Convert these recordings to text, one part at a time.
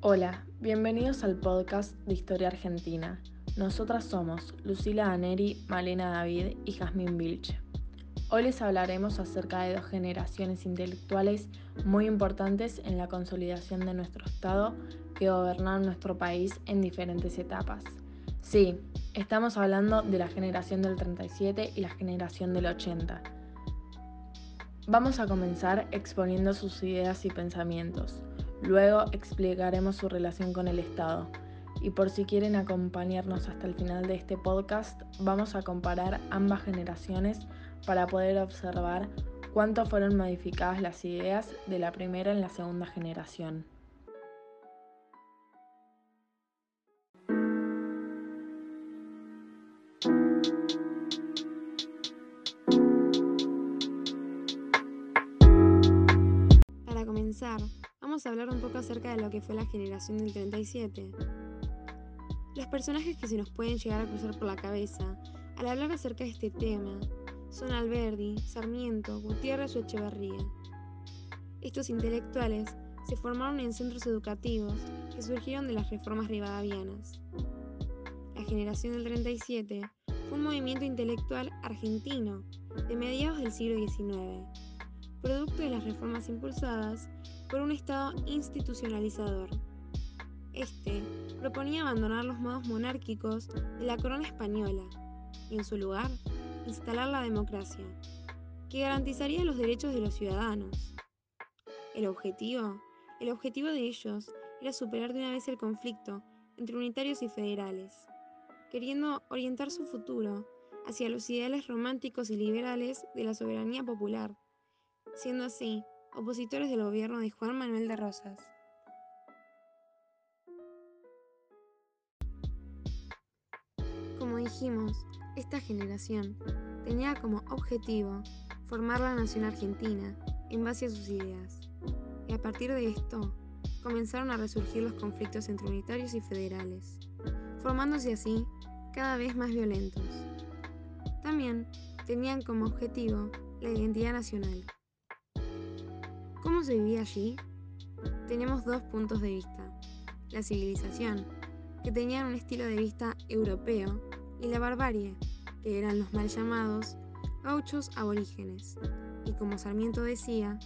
Hola, bienvenidos al podcast de Historia Argentina. Nosotras somos Lucila Aneri, Malena David y Jazmín Vilche. Hoy les hablaremos acerca de dos generaciones intelectuales muy importantes en la consolidación de nuestro Estado que gobernaron nuestro país en diferentes etapas. Sí, estamos hablando de la generación del 37 y la generación del 80. Vamos a comenzar exponiendo sus ideas y pensamientos. Luego explicaremos su relación con el Estado. Y por si quieren acompañarnos hasta el final de este podcast, vamos a comparar ambas generaciones para poder observar cuánto fueron modificadas las ideas de la primera en la segunda generación. Vamos a hablar un poco acerca de lo que fue la generación del 37. Los personajes que se nos pueden llegar a cruzar por la cabeza al hablar acerca de este tema son Alberdi, Sarmiento, Gutiérrez o Echeverría. Estos intelectuales se formaron en centros educativos que surgieron de las reformas rivadavianas. La generación del 37 fue un movimiento intelectual argentino de mediados del siglo XIX, producto de las reformas impulsadas por un Estado institucionalizador. Este proponía abandonar los modos monárquicos de la corona española y en su lugar instalar la democracia, que garantizaría los derechos de los ciudadanos. El objetivo, el objetivo de ellos era superar de una vez el conflicto entre unitarios y federales, queriendo orientar su futuro hacia los ideales románticos y liberales de la soberanía popular, siendo así opositores del gobierno de Juan Manuel de Rosas. Como dijimos, esta generación tenía como objetivo formar la nación argentina en base a sus ideas. Y a partir de esto, comenzaron a resurgir los conflictos entre unitarios y federales, formándose así cada vez más violentos. También tenían como objetivo la identidad nacional. ¿Cómo se vivía allí? Tenemos dos puntos de vista. La civilización, que tenían un estilo de vista europeo y la barbarie, que eran los mal llamados gauchos aborígenes, y como Sarmiento decía,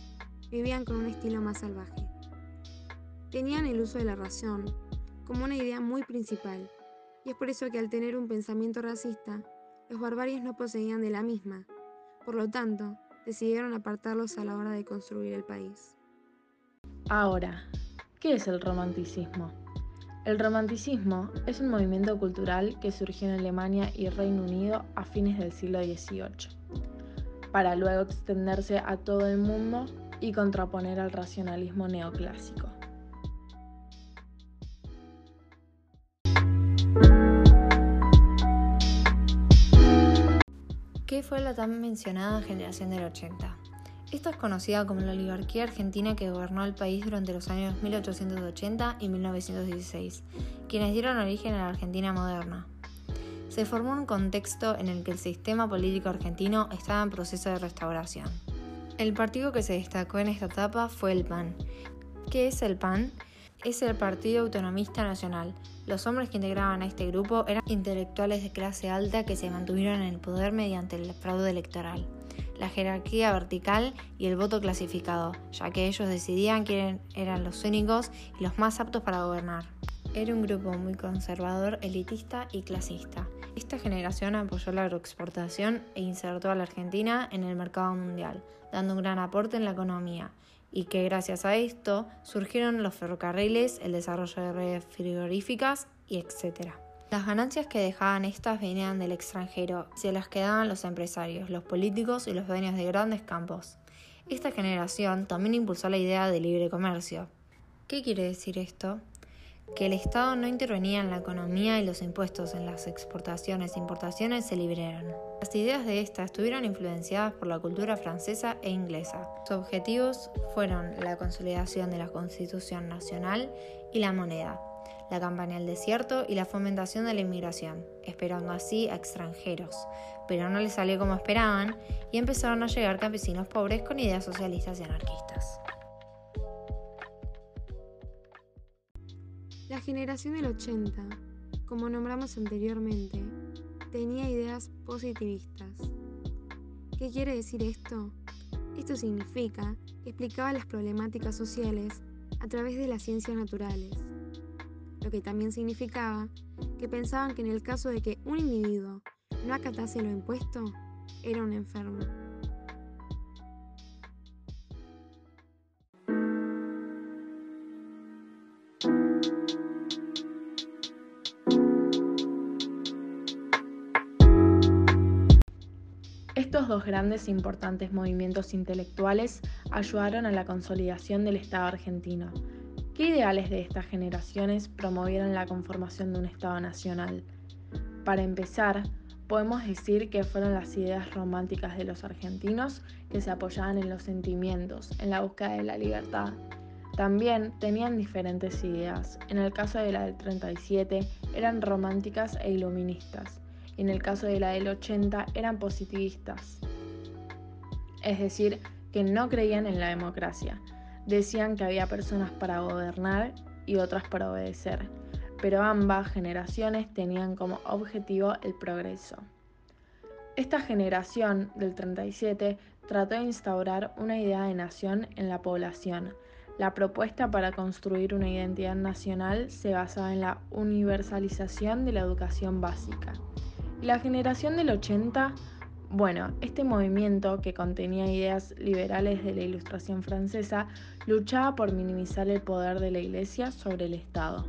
vivían con un estilo más salvaje. Tenían el uso de la razón como una idea muy principal, y es por eso que al tener un pensamiento racista, los barbarios no poseían de la misma, por lo tanto, decidieron apartarlos a la hora de construir el país. Ahora, ¿qué es el romanticismo? El romanticismo es un movimiento cultural que surgió en Alemania y Reino Unido a fines del siglo XVIII, para luego extenderse a todo el mundo y contraponer al racionalismo neoclásico. Fue la tan mencionada generación del 80? Esta es conocida como la oligarquía argentina que gobernó el país durante los años 1880 y 1916, quienes dieron origen a la Argentina moderna. Se formó un contexto en el que el sistema político argentino estaba en proceso de restauración. El partido que se destacó en esta etapa fue el PAN. ¿Qué es el PAN? Es el Partido Autonomista Nacional. Los hombres que integraban a este grupo eran intelectuales de clase alta que se mantuvieron en el poder mediante el fraude electoral la jerarquía vertical y el voto clasificado, ya que ellos decidían quiénes eran los únicos y los más aptos para gobernar. Era un grupo muy conservador, elitista y clasista. Esta generación apoyó la agroexportación e insertó a la Argentina en el mercado mundial, dando un gran aporte en la economía, y que gracias a esto surgieron los ferrocarriles, el desarrollo de redes frigoríficas y etc. Las ganancias que dejaban estas venían del extranjero se las quedaban los empresarios, los políticos y los dueños de grandes campos. Esta generación también impulsó la idea de libre comercio. ¿Qué quiere decir esto? Que el Estado no intervenía en la economía y los impuestos en las exportaciones e importaciones se liberaron. Las ideas de esta estuvieron influenciadas por la cultura francesa e inglesa. Sus objetivos fueron la consolidación de la Constitución Nacional y la moneda, la campaña del desierto y la fomentación de la inmigración, esperando así a extranjeros, pero no les salió como esperaban y empezaron a llegar campesinos pobres con ideas socialistas y anarquistas. La generación del 80, como nombramos anteriormente, tenía ideas positivistas. ¿Qué quiere decir esto? Esto significa que explicaba las problemáticas sociales a través de las ciencias naturales, lo que también significaba que pensaban que en el caso de que un individuo no acatase lo impuesto, era un enfermo. Dos grandes e importantes movimientos intelectuales ayudaron a la consolidación del Estado argentino. ¿Qué ideales de estas generaciones promovieron la conformación de un Estado nacional? Para empezar, podemos decir que fueron las ideas románticas de los argentinos que se apoyaban en los sentimientos, en la búsqueda de la libertad. También tenían diferentes ideas. En el caso de la del 37 eran románticas e iluministas y en el caso de la del 80 eran positivistas. Es decir, que no creían en la democracia. Decían que había personas para gobernar y otras para obedecer, pero ambas generaciones tenían como objetivo el progreso. Esta generación del 37 trató de instaurar una idea de nación en la población. La propuesta para construir una identidad nacional se basaba en la universalización de la educación básica. La generación del 80, bueno, este movimiento que contenía ideas liberales de la Ilustración francesa luchaba por minimizar el poder de la Iglesia sobre el Estado.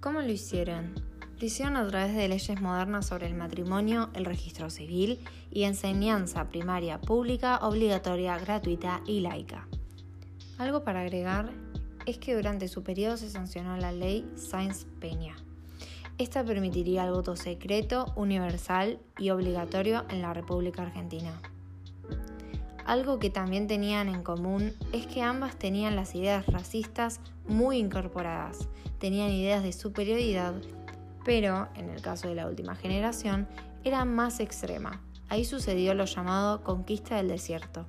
¿Cómo lo hicieron? Lo hicieron a través de leyes modernas sobre el matrimonio, el registro civil y enseñanza primaria pública, obligatoria, gratuita y laica. Algo para agregar es que durante su periodo se sancionó la ley Sáenz Peña. Esta permitiría el voto secreto, universal y obligatorio en la República Argentina. Algo que también tenían en común es que ambas tenían las ideas racistas muy incorporadas, tenían ideas de superioridad, pero en el caso de la última generación era más extrema. Ahí sucedió lo llamado conquista del desierto.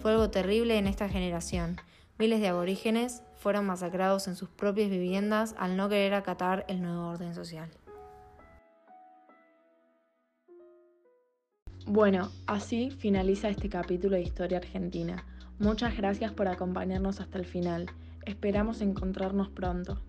Fue algo terrible en esta generación. Miles de aborígenes fueron masacrados en sus propias viviendas al no querer acatar el nuevo orden social. Bueno, así finaliza este capítulo de Historia Argentina. Muchas gracias por acompañarnos hasta el final. Esperamos encontrarnos pronto.